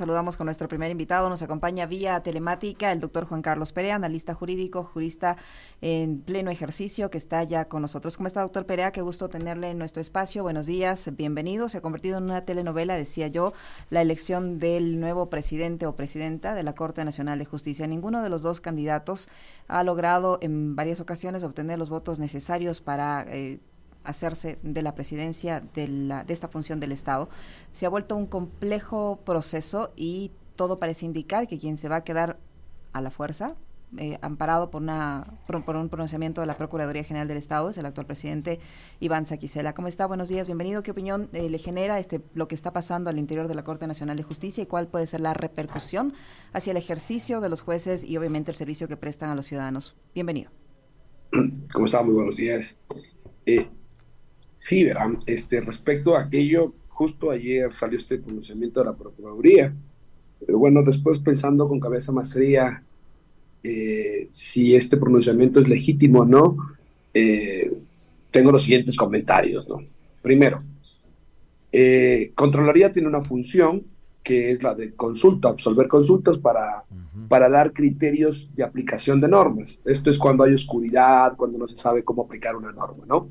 Saludamos con nuestro primer invitado. Nos acompaña vía telemática el doctor Juan Carlos Perea, analista jurídico, jurista en pleno ejercicio, que está ya con nosotros. ¿Cómo está, doctor Perea? Qué gusto tenerle en nuestro espacio. Buenos días, bienvenido. Se ha convertido en una telenovela, decía yo, la elección del nuevo presidente o presidenta de la Corte Nacional de Justicia. Ninguno de los dos candidatos ha logrado en varias ocasiones obtener los votos necesarios para eh, hacerse de la presidencia de, la, de esta función del Estado. Se ha vuelto un complejo proceso y todo parece indicar que quien se va a quedar a la fuerza, eh, amparado por, una, por, un pronunciamiento de la Procuraduría General del Estado, es el actual presidente Iván Saquicela. ¿Cómo está? Buenos días, bienvenido. ¿Qué opinión eh, le genera este, lo que está pasando al interior de la Corte Nacional de Justicia y cuál puede ser la repercusión hacia el ejercicio de los jueces y obviamente el servicio que prestan a los ciudadanos? Bienvenido. ¿Cómo está? Muy buenos días. Eh, Sí, verán, este, respecto a aquello, justo ayer salió este pronunciamiento de la Procuraduría, pero bueno, después pensando con cabeza más fría eh, si este pronunciamiento es legítimo o no, eh, tengo los siguientes comentarios, ¿no? Primero, eh, Contraloría tiene una función que es la de consulta, absolver consultas para, para dar criterios de aplicación de normas. Esto es cuando hay oscuridad, cuando no se sabe cómo aplicar una norma, ¿no?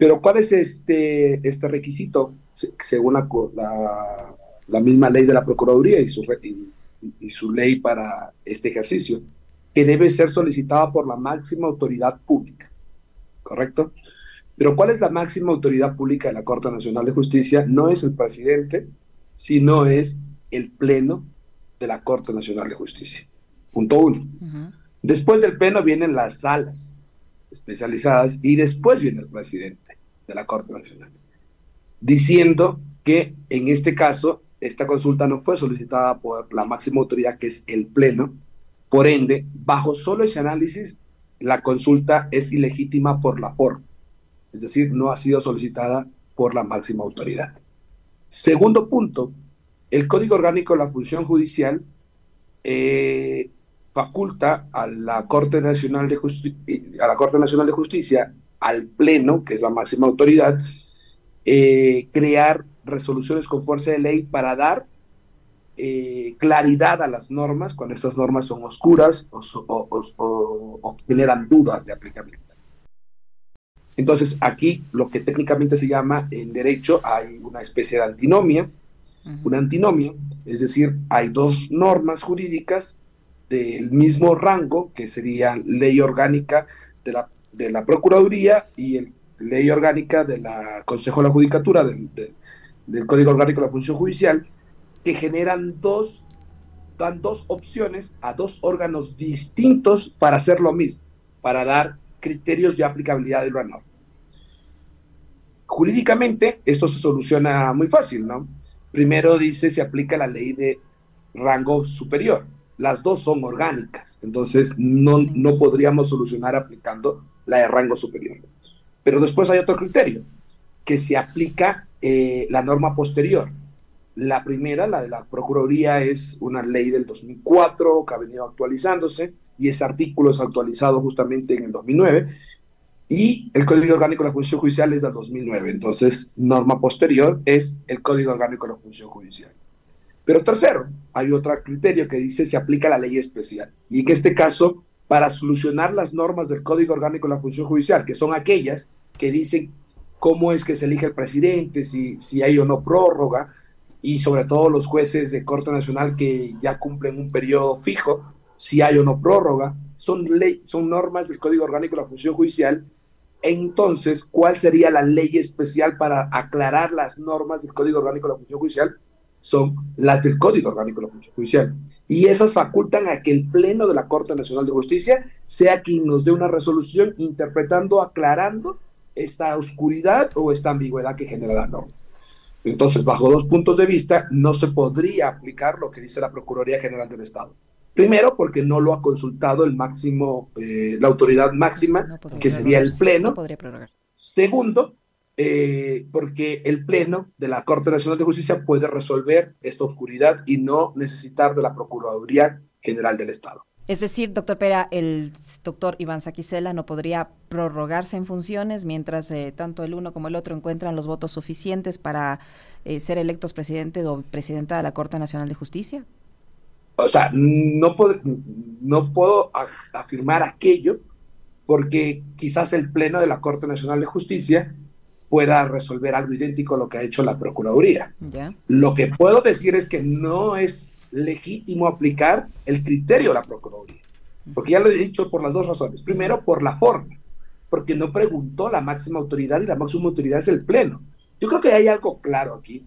Pero ¿cuál es este, este requisito según la, la, misma ley de la Procuraduría y su, y, su ley para este ejercicio? Que debe ser solicitada por la máxima autoridad pública, ¿correcto? Pero ¿cuál es la máxima autoridad pública de la Corte Nacional de Justicia? No es el presidente, sino es el Pleno de la Corte Nacional de Justicia. Punto uno. Después del Pleno vienen las salas especializadas y después viene el presidente de la Corte Nacional, diciendo que en este caso esta consulta no fue solicitada por la máxima autoridad que es el Pleno, por ende, bajo solo ese análisis, la consulta es ilegítima por la forma, es decir, no ha sido solicitada por la máxima autoridad. Segundo punto, el Código Orgánico de la Función Judicial eh, faculta a la Corte Nacional de a la Corte Nacional de Justicia al Pleno, que es la máxima autoridad, eh, crear resoluciones con fuerza de ley para dar eh, claridad a las normas cuando estas normas son oscuras o, generan dudas de aplicabilidad. Entonces, aquí lo que técnicamente se llama en derecho hay una especie de antinomia, una antinomia, es decir, hay dos normas jurídicas del mismo rango, que sería ley orgánica de la de la Procuraduría y el ley orgánica de la Consejo de la Judicatura, del, del Código Orgánico de la Función Judicial, que generan dos, dan dos opciones a dos órganos distintos para hacer lo mismo, para dar criterios de aplicabilidad de la norma. Jurídicamente, esto se soluciona muy fácil, ¿no? Primero dice se aplica la ley de rango superior. Las dos son orgánicas, entonces no, no podríamos solucionar aplicando la de rango superior. Pero después hay otro criterio, que se aplica eh, la norma posterior. La primera, la de la Procuraduría, es una ley del 2004 que ha venido actualizándose y ese artículo es actualizado justamente en el 2009 y el Código Orgánico de la Función Judicial es del 2009. Entonces, norma posterior es el Código Orgánico de la Función Judicial. Pero tercero, hay otro criterio que dice se aplica la ley especial y en este caso para solucionar las normas del Código Orgánico de la Función Judicial, que son aquellas que dicen cómo es que se elige el presidente, si, si hay o no prórroga, y sobre todo los jueces de Corte Nacional que ya cumplen un periodo fijo, si hay o no prórroga, son, ley, son normas del Código Orgánico de la Función Judicial. Entonces, ¿cuál sería la ley especial para aclarar las normas del Código Orgánico de la Función Judicial? Son las del Código Orgánico de la Función Judicial. Y esas facultan a que el Pleno de la Corte Nacional de Justicia sea quien nos dé una resolución interpretando, aclarando esta oscuridad o esta ambigüedad que genera la norma. Entonces, bajo dos puntos de vista, no se podría aplicar lo que dice la Procuraduría General del Estado. Primero, porque no lo ha consultado el máximo, eh, la autoridad máxima, que sería el Pleno. Segundo, eh, porque el Pleno de la Corte Nacional de Justicia puede resolver esta oscuridad y no necesitar de la Procuraduría General del Estado. Es decir, doctor Pera, el doctor Iván Saquicela no podría prorrogarse en funciones mientras eh, tanto el uno como el otro encuentran los votos suficientes para eh, ser electos presidente o presidenta de la Corte Nacional de Justicia? O sea, no puedo, no puedo afirmar aquello porque quizás el Pleno de la Corte Nacional de Justicia pueda resolver algo idéntico a lo que ha hecho la Procuraduría. Lo que puedo decir es que no es legítimo aplicar el criterio de la Procuraduría, porque ya lo he dicho por las dos razones. Primero, por la forma, porque no preguntó la máxima autoridad y la máxima autoridad es el Pleno. Yo creo que hay algo claro aquí.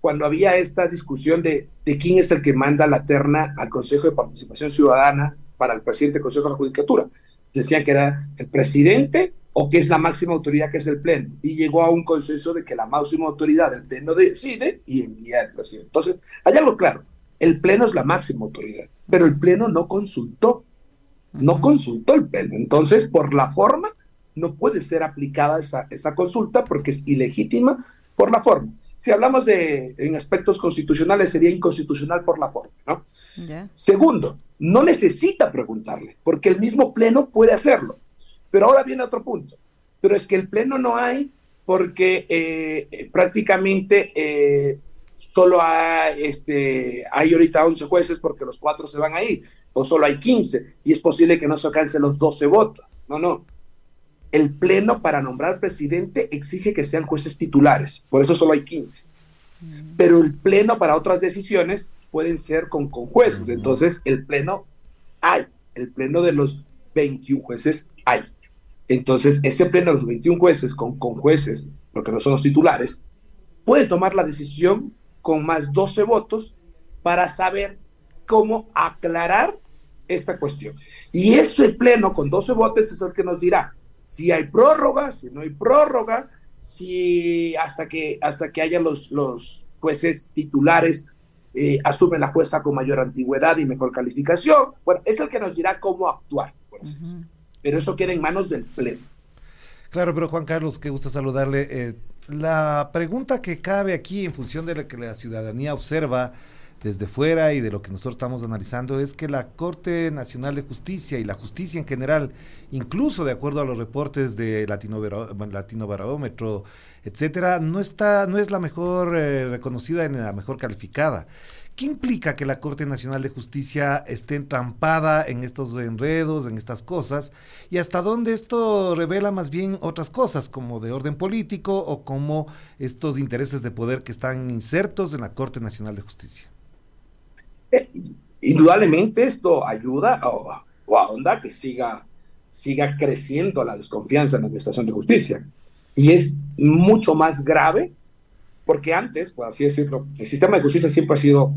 Cuando había esta discusión de, de quién es el que manda la terna al Consejo de Participación Ciudadana para el presidente del Consejo de la Judicatura, decían que era el presidente o que es la máxima autoridad que es el Pleno. Y llegó a un consenso de que la máxima autoridad del Pleno decide y envía al presidente. Entonces, hay algo claro, el Pleno es la máxima autoridad, pero el Pleno no consultó, no consultó el Pleno. Entonces, por la forma, no puede ser aplicada esa, esa consulta porque es ilegítima por la forma. Si hablamos de en aspectos constitucionales, sería inconstitucional por la forma, ¿no? Segundo, no necesita preguntarle, porque el mismo Pleno puede hacerlo. Pero ahora viene otro punto. Pero es que el pleno no hay porque eh, prácticamente eh, solo hay, este, hay ahorita 11 jueces porque los cuatro se van a ir, o solo hay 15, y es posible que no se alcancen los 12 votos. No, no. El pleno para nombrar presidente exige que sean jueces titulares, por eso solo hay 15. Mm. Pero el pleno para otras decisiones pueden ser con, con jueces. Entonces, el pleno hay, el pleno de los 21 jueces hay. Entonces, ese pleno de los 21 jueces, con, con jueces, porque no son los titulares, puede tomar la decisión con más 12 votos para saber cómo aclarar esta cuestión. Y ese pleno con 12 votos es el que nos dirá si hay prórroga, si no hay prórroga, si hasta que, hasta que haya los, los jueces titulares eh, asumen la jueza con mayor antigüedad y mejor calificación. Bueno, es el que nos dirá cómo actuar. Por pero eso queda en manos del Pleno. Claro, pero Juan Carlos, qué gusto saludarle. Eh, la pregunta que cabe aquí en función de lo que la ciudadanía observa desde fuera y de lo que nosotros estamos analizando es que la Corte Nacional de Justicia y la justicia en general, incluso de acuerdo a los reportes de Latino, Latino Barómetro, etcétera, no está, no es la mejor eh, reconocida ni la mejor calificada. ¿Qué implica que la Corte Nacional de Justicia esté entrampada en estos enredos, en estas cosas? ¿Y hasta dónde esto revela más bien otras cosas, como de orden político o como estos intereses de poder que están insertos en la Corte Nacional de Justicia? Eh, indudablemente esto ayuda o, o ahonda que siga, siga creciendo la desconfianza en la Administración de Justicia. Y es mucho más grave porque antes, por así decirlo, el sistema de justicia siempre ha sido,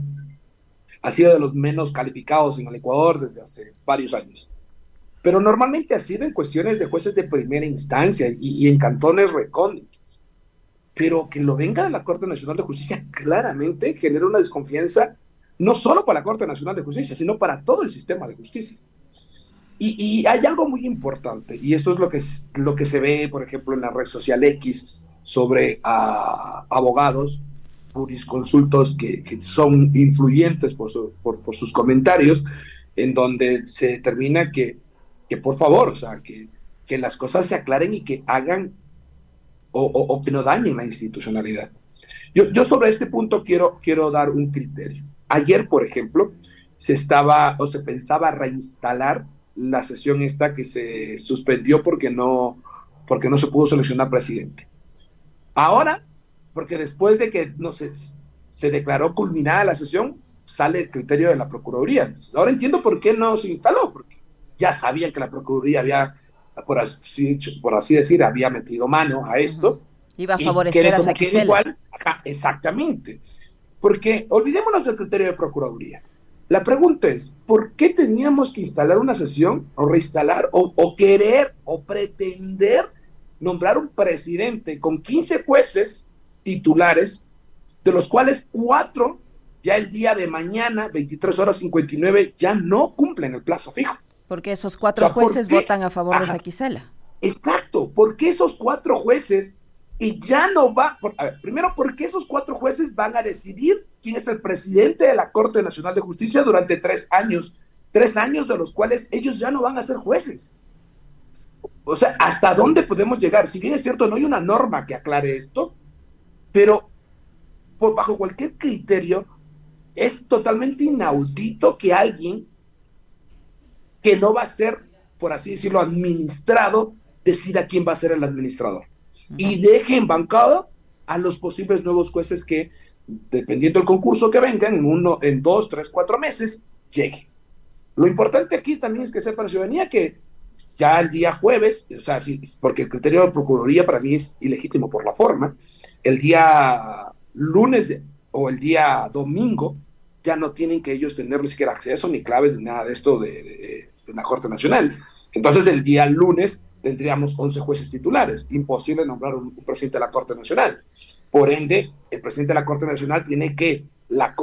ha sido de los menos calificados en el Ecuador desde hace varios años. Pero normalmente ha sido en cuestiones de jueces de primera instancia y, en cantones recónditos. Pero que lo venga de la Corte Nacional de Justicia claramente genera una desconfianza no solo para la Corte Nacional de Justicia, sino para todo el sistema de justicia. Y, hay algo muy importante, y esto es lo que, lo que se ve, por ejemplo, en la red social X, sobre abogados, jurisconsultos que, que son influyentes por, por, sus comentarios, en donde se determina que, que por favor, o sea, que, que, las cosas se aclaren y que hagan o, o, que no dañen la institucionalidad. Yo, yo, sobre este punto quiero, quiero dar un criterio. Ayer, por ejemplo, se estaba o se pensaba reinstalar la sesión esta que se suspendió porque no, porque no se pudo seleccionar presidente. Ahora, porque después de que no se, se declaró culminada la sesión, sale el criterio de la Procuraduría. ahora entiendo por qué no se instaló, porque ya sabían que la Procuraduría había, por así, por así decir, había metido mano a esto. Iba a favorecer a Saquicela. Igual, exactamente. Porque olvidémonos del criterio de Procuraduría. La pregunta es, ¿por qué teníamos que instalar una sesión o reinstalar o, o querer o pretender nombrar un presidente con 15 jueces titulares, de los cuales cuatro ya el día de mañana, 23 horas 59, ya no cumplen el plazo fijo. Porque esos cuatro jueces votan a favor de Saquicela. Exacto, porque esos cuatro jueces y ya no va, a ver, primero porque esos cuatro jueces van a decidir quién es el presidente de la Corte Nacional de Justicia durante tres años, tres años de los cuales ellos ya no van a ser jueces. O sea, ¿hasta dónde podemos llegar? Si bien es cierto, no hay una norma que aclare esto, pero por, bajo cualquier criterio, es totalmente inaudito que alguien que no va a ser, por así decirlo, administrado, decida quién va a ser el administrador. Y deje en bancada a los posibles nuevos jueces que, dependiendo del concurso que vengan, en uno, en dos, tres, cuatro meses, lleguen. Lo importante aquí también es que sepa la ciudadanía que ya el día jueves, o sea, porque el criterio de Procuraduría para mí es ilegítimo por la forma, el día lunes o el día domingo ya no tienen que ellos tener ni siquiera acceso ni claves ni nada de esto de, la Corte Nacional. Entonces el día lunes tendríamos 11 jueces titulares. Imposible nombrar un, presidente de la Corte Nacional. Por ende, el presidente de la Corte Nacional tiene que,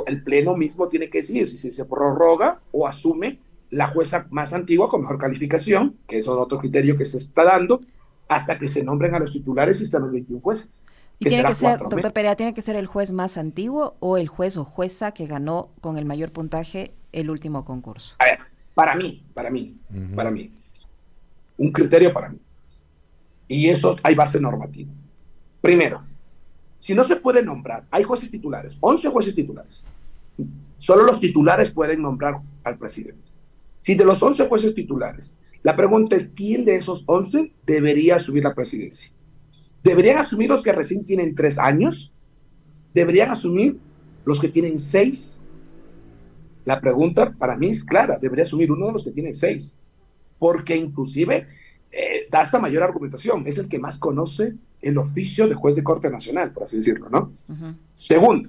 el Pleno mismo tiene que decir si se prorroga o asume la jueza más antigua con mejor calificación, que es otro criterio que se está dando, hasta que se nombren a los titulares y están los 21 jueces. ¿Y tiene que ser, doctor Perea, tiene que ser el juez más antiguo o el juez o jueza que ganó con el mayor puntaje el último concurso? A ver, para mí, para mí, para mí. Un criterio para mí. Y eso hay base normativa. Primero, si no se puede nombrar, hay jueces titulares, 11 jueces titulares. Solo los titulares pueden nombrar al presidente. Si de los 11 jueces titulares, la pregunta es, ¿quién de esos 11 debería asumir la presidencia? ¿Deberían asumir los que recién tienen tres años? ¿Deberían asumir los que tienen seis? La pregunta para mí es clara, debería asumir uno de los que tiene seis, porque inclusive eh, da esta mayor argumentación, es el que más conoce el oficio de juez de Corte Nacional, por así decirlo, ¿no? Segundo,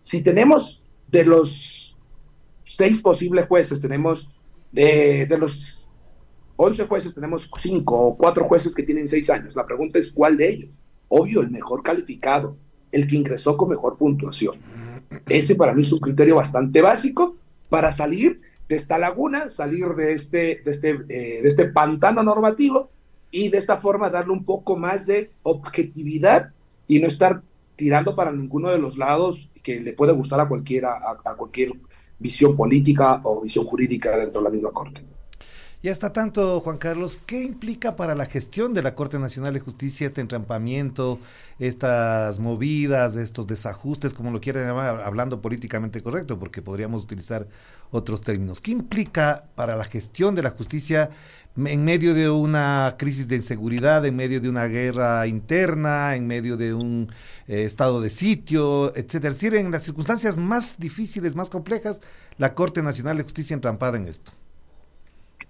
si tenemos de los seis posibles jueces, tenemos de, de los 11 jueces, tenemos 5 o 4 jueces que tienen 6 años. La pregunta es cuál de ellos. Obvio, el mejor calificado, el que ingresó con mejor puntuación. Ese para mí es un criterio bastante básico para salir de esta laguna, salir de este, de este, eh, de este pantano normativo y de esta forma darle un poco más de objetividad y no estar tirando para ninguno de los lados que le puede gustar a cualquiera, a cualquier visión política o visión jurídica dentro de la misma corte. Ya está tanto, Juan Carlos, ¿qué implica para la gestión de la Corte Nacional de Justicia este entrampamiento, estas movidas, estos desajustes, como lo quieran llamar, hablando políticamente correcto, porque podríamos utilizar otros términos? ¿Qué implica para la gestión de la justicia en medio de una crisis de inseguridad, en medio de una guerra interna, en medio de un eh, estado de sitio, etcétera? Es decir, en las circunstancias más difíciles, más complejas, la Corte Nacional de Justicia entrampada en esto.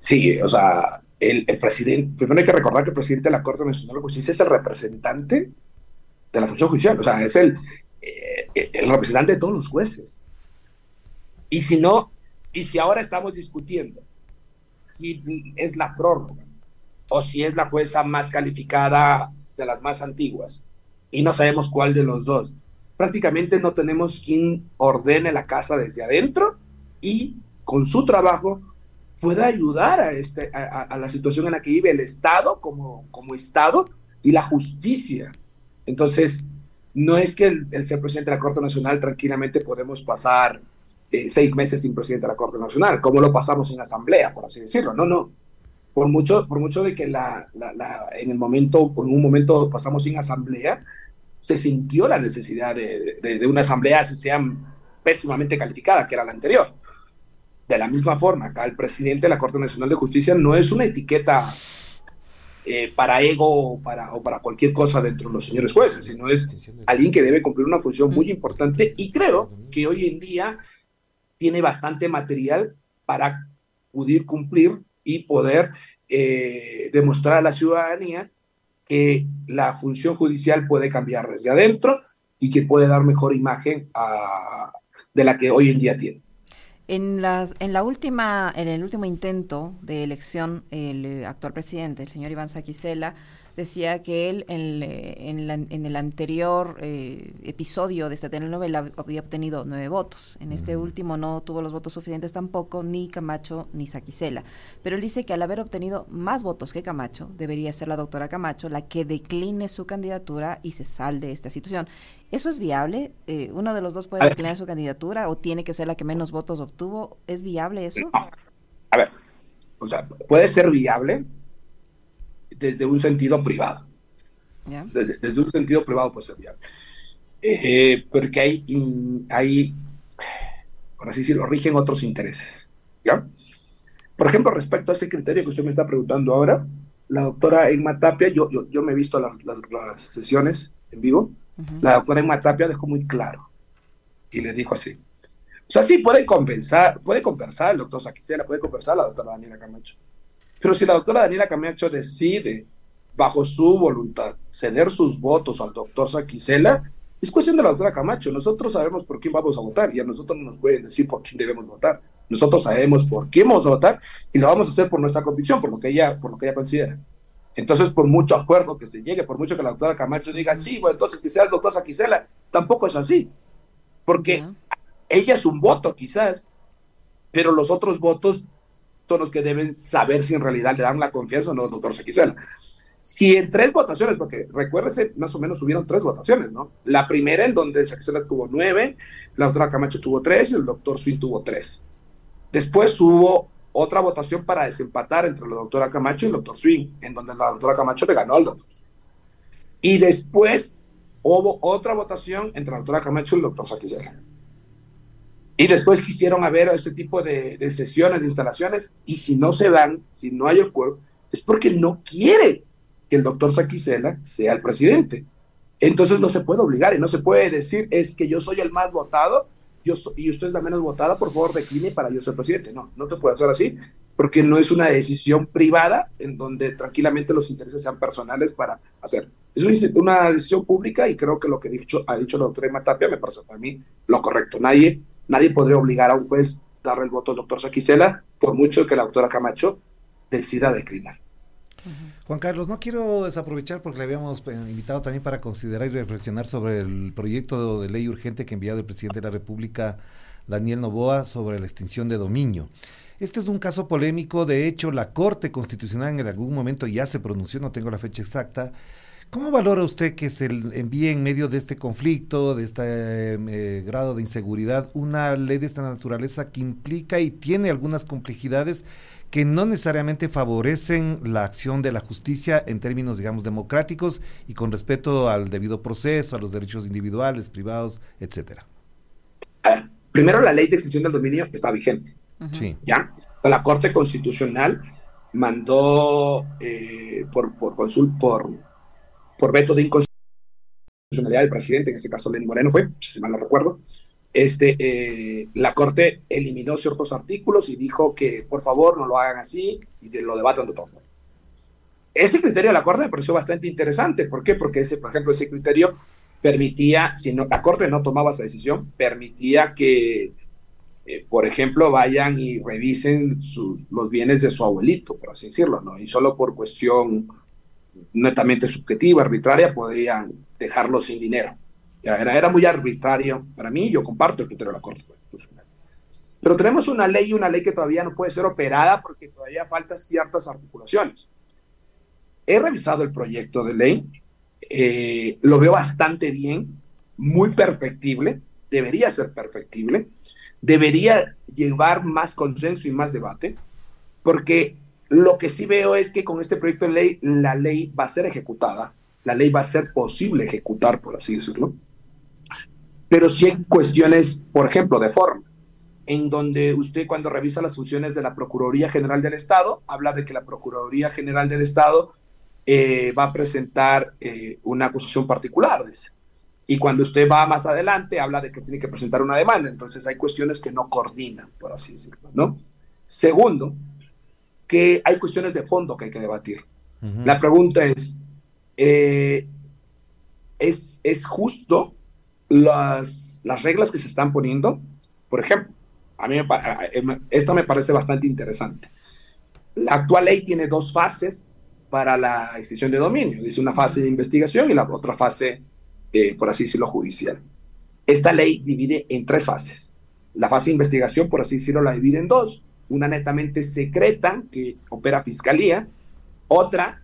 Sí, o sea, el, presidente, primero hay que recordar que el presidente de la Corte Nacional de Justicia es el representante de la función judicial, o sea, es el, eh, el representante de todos los jueces. Y si no, y si ahora estamos discutiendo si es la prórroga o si es la jueza más calificada de las más antiguas y no sabemos cuál de los dos, prácticamente no tenemos quien ordene la casa desde adentro y con su trabajo pueda ayudar a, este, a, la situación en la que vive el Estado como, como Estado y la justicia. Entonces, no es que el, ser presidente de la Corte Nacional tranquilamente podemos pasar eh, seis meses sin presidente de la Corte Nacional, como lo pasamos en asamblea, por así decirlo. No, no. Por mucho, por mucho de que la, la, en el momento, en un momento pasamos sin asamblea, se sintió la necesidad de, de, de una asamblea, si sea pésimamente calificada, que era la anterior. De la misma forma, acá el presidente de la Corte Nacional de Justicia no es una etiqueta eh, para ego o para, o para cualquier cosa dentro de los señores jueces, sino es alguien que debe cumplir una función muy importante y creo que hoy en día tiene bastante material para poder cumplir y poder eh, demostrar a la ciudadanía que la función judicial puede cambiar desde adentro y que puede dar mejor imagen de la que hoy en día tiene. En, las, en, la última, en el último intento de elección, el eh, actual presidente, el señor Iván Saquicela, decía que él en, en, el anterior eh, episodio de esta telenovela había obtenido nueve votos. En este último no tuvo los votos suficientes tampoco, ni Camacho ni Saquicela. Pero él dice que al haber obtenido más votos que Camacho, debería ser la doctora Camacho la que decline su candidatura y se salde de esta situación. ¿Eso es viable? Eh, ¿Uno de los dos puede declinar su candidatura o tiene que ser la que menos votos obtuvo? ¿Es viable eso? A ver, o sea, puede ser viable, desde un sentido privado. Desde, un sentido privado puede ser viable. eh, porque hay, hay, por así decirlo, rigen otros intereses. ¿ya? Por ejemplo, respecto a ese criterio que usted me está preguntando ahora, la doctora Emma Tapia, yo, yo, me he visto las, las, sesiones en vivo, la doctora Emma Tapia dejó muy claro y le dijo así. O sea, sí, puede compensar, puede conversar el doctor Saquicela, puede conversar la doctora Daniela Camacho. Pero si la doctora Daniela Camacho decide, bajo su voluntad, ceder sus votos al doctor Saquicela, es cuestión de la doctora Camacho. Nosotros sabemos por quién vamos a votar y a nosotros no nos pueden decir por quién debemos votar. Nosotros sabemos por quién vamos a votar y lo vamos a hacer por nuestra convicción, por lo que ella, por lo que ella considera. Entonces, por mucho acuerdo que se llegue, por mucho que la doctora Camacho diga, sí, bueno, entonces que sea el doctor Saquicela, tampoco es así. Porque ella es un voto, quizás, pero los otros votos son los que deben saber si en realidad le dan la confianza o no doctor Saquicela. Si en tres votaciones, porque recuérdese, más o menos hubieron tres votaciones, ¿no? La primera en donde el Saquicela tuvo nueve, la doctora Camacho tuvo tres y el doctor Swin tuvo tres. Después hubo otra votación para desempatar entre la doctora Camacho y el doctor Swing, en donde la doctora Camacho le ganó al doctor Swing. Y después hubo otra votación entre la doctora Camacho y el doctor Saquicela. Y después quisieron haber ese tipo de, de, sesiones, de instalaciones, y si no se dan, si no hay acuerdo, es porque no quiere que el doctor Saquicela sea el presidente. Entonces no se puede obligar y no se puede decir es que yo soy el más votado yo y usted es la menos votada, por favor decline para yo ser presidente. No, no se puede hacer así porque no es una decisión privada en donde tranquilamente los intereses sean personales para hacer. Es una decisión pública y creo que lo que dicho, ha dicho la doctora Matapia me parece para mí lo correcto. Nadie, nadie podría obligar a un juez a darle el voto al doctor Saquicela por mucho que la doctora Camacho decida declinar. Juan Carlos, no quiero desaprovechar porque le habíamos eh, invitado también para considerar y reflexionar sobre el proyecto de ley urgente que ha enviado el presidente de la República, Daniel Novoa, sobre la extinción de dominio. Este es un caso polémico, de hecho la Corte Constitucional en algún momento ya se pronunció, no tengo la fecha exacta. ¿Cómo valora usted que se envíe en medio de este conflicto, de este eh, grado de inseguridad, una ley de esta naturaleza que implica y tiene algunas complejidades que no necesariamente favorecen la acción de la justicia en términos, digamos, democráticos y con respeto al debido proceso, a los derechos individuales, privados, etcétera? Ah, primero, la ley de extinción del dominio está vigente. Sí. ¿Ya? La Corte Constitucional mandó eh, por, por, consult, por, por veto de inconstitucionalidad del presidente, en ese caso Lenín Moreno fue, si mal no recuerdo, este, eh, la Corte eliminó ciertos artículos y dijo que por favor no lo hagan así y lo debatan de otra forma. Ese criterio de la Corte me pareció bastante interesante. ¿Por qué? Porque, ese, por ejemplo, ese criterio permitía, si no, la Corte no tomaba esa decisión, permitía que, eh, por ejemplo, vayan y revisen los bienes de su abuelito, por así decirlo, ¿no? Y solo por cuestión netamente subjetiva, arbitraria, podían dejarlo sin dinero. Era, era muy arbitrario. Para mí, yo comparto el criterio de la Corte Constitucional. Pero tenemos una ley y una ley que todavía no puede ser operada porque todavía faltan ciertas articulaciones. He revisado el proyecto de ley, eh, lo veo bastante bien, muy perfectible, debería ser perfectible, debería llevar más consenso y más debate, porque lo que sí veo es que con este proyecto de ley la ley va a ser ejecutada, la ley va a ser posible ejecutar, por así decirlo, pero sí hay cuestiones, por ejemplo, de forma, en donde usted cuando revisa las funciones de la Procuraduría General del Estado, habla de que la Procuraduría General del Estado eh, va a presentar eh, una acusación particular. Y cuando usted va más adelante, habla de que tiene que presentar una demanda. Entonces hay cuestiones que no coordinan, por así decirlo. ¿no? Segundo, que hay cuestiones de fondo que hay que debatir. La pregunta es, eh, ¿es, ¿es justo las, las reglas que se están poniendo, por ejemplo, a mí me, esto me parece bastante interesante. La actual ley tiene dos fases para la extinción de dominio. Dice una fase de investigación y la otra fase, eh, por así decirlo, judicial. Esta ley divide en tres fases. La fase de investigación, por así decirlo, la divide en dos. Una netamente secreta, que opera fiscalía. Otra,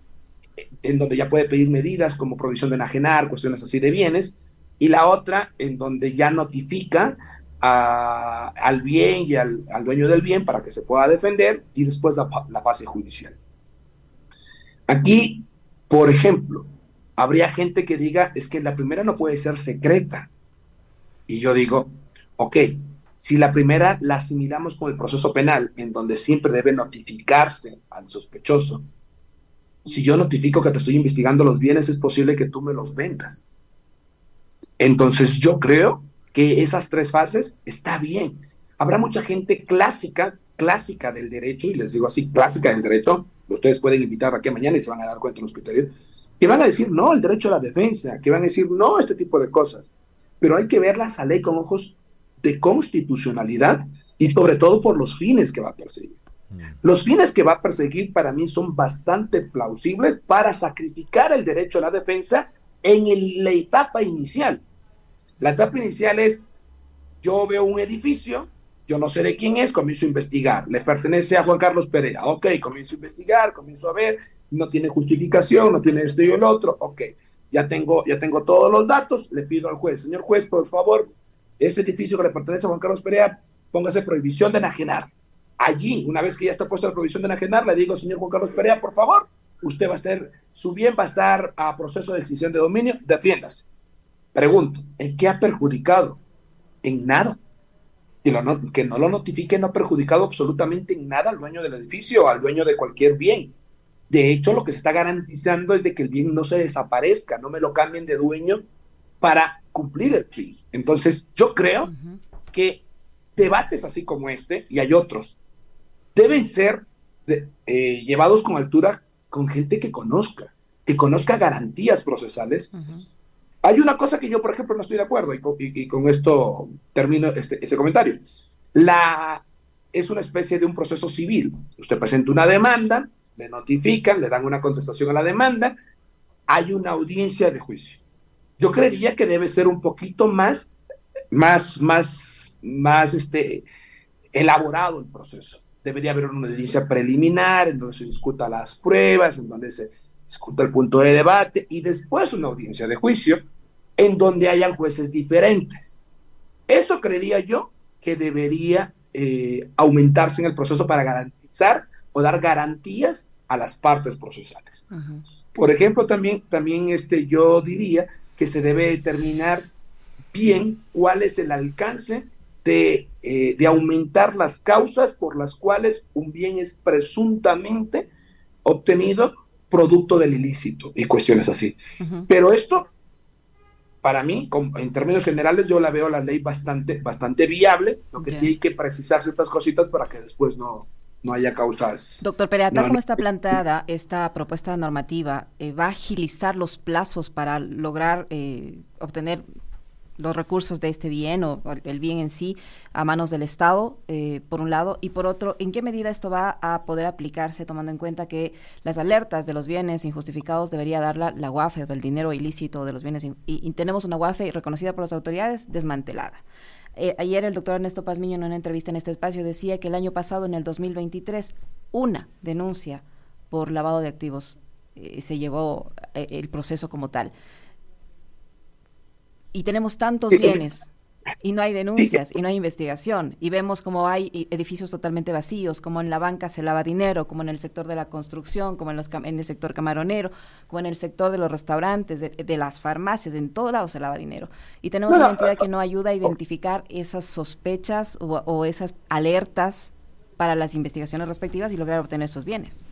en donde ya puede pedir medidas como provisión de enajenar, cuestiones así de bienes y la otra en donde ya notifica al bien y al, dueño del bien para que se pueda defender y después la, fase judicial. Aquí, por ejemplo, habría gente que diga, es que la primera no puede ser secreta. Y yo digo, ok, si la primera la asimilamos con el proceso penal, en donde siempre debe notificarse al sospechoso, si yo notifico que te estoy investigando los bienes, es posible que tú me los vendas. Entonces yo creo que esas tres fases está bien. Habrá mucha gente clásica, clásica del derecho, y les digo así, clásica del derecho, ustedes pueden invitar aquí mañana y se van a dar cuenta de los criterios, que van a decir no el derecho a la defensa, que van a decir no este tipo de cosas. Pero hay que verlas a ley con ojos de constitucionalidad y sobre todo por los fines que va a perseguir. Los fines que va a perseguir para mí son bastante plausibles para sacrificar el derecho a la defensa en la etapa inicial. La etapa inicial es, yo veo un edificio, yo no sé de quién es, comienzo a investigar, le pertenece a Juan Carlos Perea, ok, comienzo a investigar, comienzo a ver, no tiene justificación, no tiene esto y el otro, ok, ya tengo, ya tengo todos los datos, le pido al juez, señor juez, por favor, ese edificio que le pertenece a Juan Carlos Perea, póngase prohibición de enajenar. Allí, una vez que ya está puesta la prohibición de enajenar, le digo, señor Juan Carlos Perea, por favor, usted va a estar, su bien va a estar a proceso de extinción de dominio, defiéndase. Pregunto, ¿en qué ha perjudicado? En nada. Y que no lo notifique no ha perjudicado absolutamente en nada al dueño del edificio, al dueño de cualquier bien. De hecho, lo que se está garantizando es de que el bien no se desaparezca, no me lo cambien de dueño para cumplir el fin. Entonces, yo creo que debates así como este, y hay otros, deben ser eh, llevados con altura con gente que conozca, que conozca garantías procesales. Hay una cosa que yo, por ejemplo, no estoy de acuerdo, y con, esto termino este, ese comentario. La, es una especie de un proceso civil. Usted presenta una demanda, le notifican, le dan una contestación a la demanda, hay una audiencia de juicio yo creería que debe ser un poquito más, más, más, más este, elaborado el proceso. Debería haber una audiencia preliminar en donde se discuta las pruebas, en donde se discuta el punto de debate y después una audiencia de juicio en donde hayan jueces diferentes. Eso creería yo que debería eh, aumentarse en el proceso para garantizar o dar garantías a las partes procesales. Por ejemplo, también, también este, yo diría que se debe determinar bien cuál es el alcance de, eh, de, aumentar las causas por las cuales un bien es presuntamente obtenido producto del ilícito y cuestiones así. Pero esto, para mí, en términos generales, yo la veo la ley bastante, bastante viable, lo que sí hay que precisar ciertas cositas para que después no, no haya causas. Doctor Perea, tal como está planteada esta propuesta normativa, eh, ¿va a agilizar los plazos para lograr eh, obtener los recursos de este bien o el bien en sí a manos del Estado, eh, por un lado, y por otro, ¿en qué medida esto va a poder aplicarse tomando en cuenta que las alertas de los bienes injustificados debería darla la UAFE o del dinero ilícito de los bienes, y tenemos una UAFE reconocida por las autoridades desmantelada? Eh, ayer el doctor Ernesto Pazmiño en una entrevista en este espacio decía que el año pasado, en el 2023, una denuncia por lavado de activos eh, se llevó eh, el proceso como tal. Y tenemos tantos bienes y no hay denuncias y no hay investigación. Y vemos como hay edificios totalmente vacíos, como en la banca se lava dinero, como en el sector de la construcción, como en, los, en el sector camaronero, como en el sector de los restaurantes, de, las farmacias, en todo lado se lava dinero. Y tenemos una entidad que no ayuda a identificar esas sospechas o, esas alertas para las investigaciones respectivas y lograr obtener esos bienes.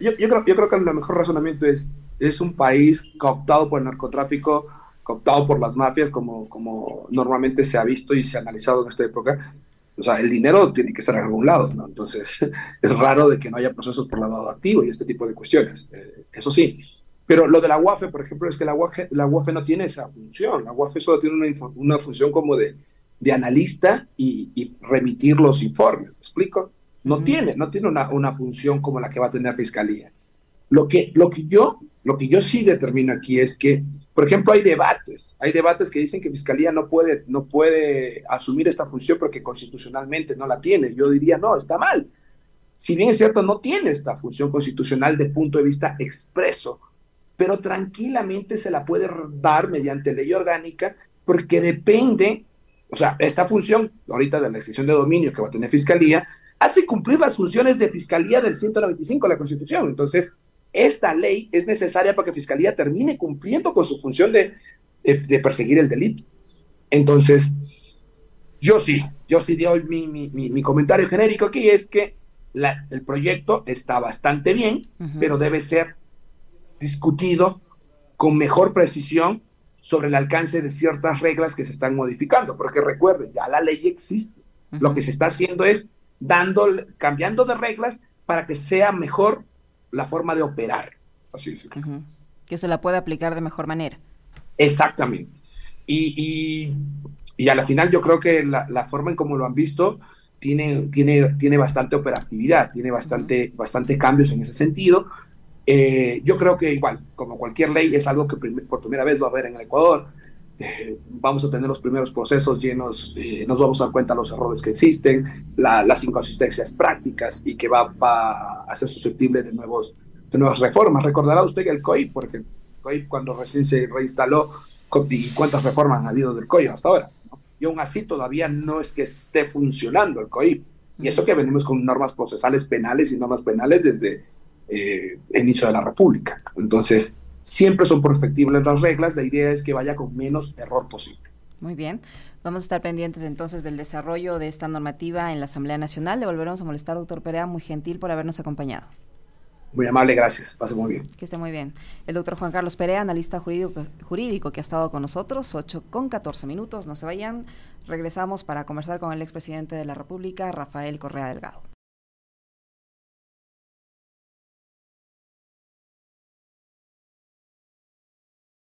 Yo, creo, yo creo que el mejor razonamiento es, es un país cooptado por el narcotráfico, cooptado por las mafias, como, como normalmente se ha visto y se ha analizado en esta época. O sea, el dinero tiene que estar en algún lado, ¿no? Entonces, es raro de que no haya procesos por lavado activo y este tipo de cuestiones. Eh, eso sí. Pero lo de la UAFE, por ejemplo, es que la UAFE, la UAFE no tiene esa función. La UAFE solo tiene una, una función como de, de analista y, y, remitir los informes. ¿Me explico? No tiene, no tiene una, una, función como la que va a tener Fiscalía. Lo que, lo que, yo, lo que yo sí determino aquí es que por ejemplo, hay debates, hay debates que dicen que Fiscalía no puede, no puede asumir esta función porque constitucionalmente no la tiene. Yo diría, no, está mal. Si bien es cierto, no tiene esta función constitucional de punto de vista expreso, pero tranquilamente se la puede dar mediante ley orgánica porque depende, o sea, esta función ahorita de la extensión de dominio que va a tener Fiscalía, hace cumplir las funciones de Fiscalía del 195 de la Constitución. Entonces, esta ley es necesaria para que Fiscalía termine cumpliendo con su función de, de, perseguir el delito. Entonces, yo sí, yo sí doy mi, mi, mi, comentario genérico aquí, es que la, el proyecto está bastante bien, pero debe ser discutido con mejor precisión sobre el alcance de ciertas reglas que se están modificando, porque recuerden, ya la ley existe. Lo que se está haciendo es dando, cambiando de reglas para que sea mejor la forma de operar. Así es. Que se la pueda aplicar de mejor manera. Exactamente. Y, y, a la final yo creo que la, forma en cómo lo han visto tiene, tiene, tiene bastante operatividad, tiene bastante, bastante cambios en ese sentido. Eh, yo creo que igual, como cualquier ley, es algo que por primera vez va a haber en el Ecuador. Eh, vamos a tener los primeros procesos llenos, eh, nos vamos a dar cuenta de los errores que existen, las inconsistencias prácticas y que va, a ser susceptible de, nuevos, de nuevas reformas. Recordará usted que el COI, porque el COI cuando recién se reinstaló, y cuántas reformas han habido del COI hasta ahora. Y aún así todavía no es que esté funcionando el COI. Y eso que venimos con normas procesales penales y normas penales desde eh, el inicio de la República. Entonces, Siempre son perfectibles las reglas, la idea es que vaya con menos error posible. Muy bien. Vamos a estar pendientes entonces del desarrollo de esta normativa en la Asamblea Nacional. Le volveremos a molestar, doctor Perea, muy gentil por habernos acompañado. Muy amable, gracias. Pase muy bien. Que esté muy bien. El doctor Juan Carlos Perea, analista jurídico, jurídico que ha estado con nosotros, 8 con 14 minutos. No se vayan. Regresamos para conversar con el expresidente de la República, Rafael Correa Delgado.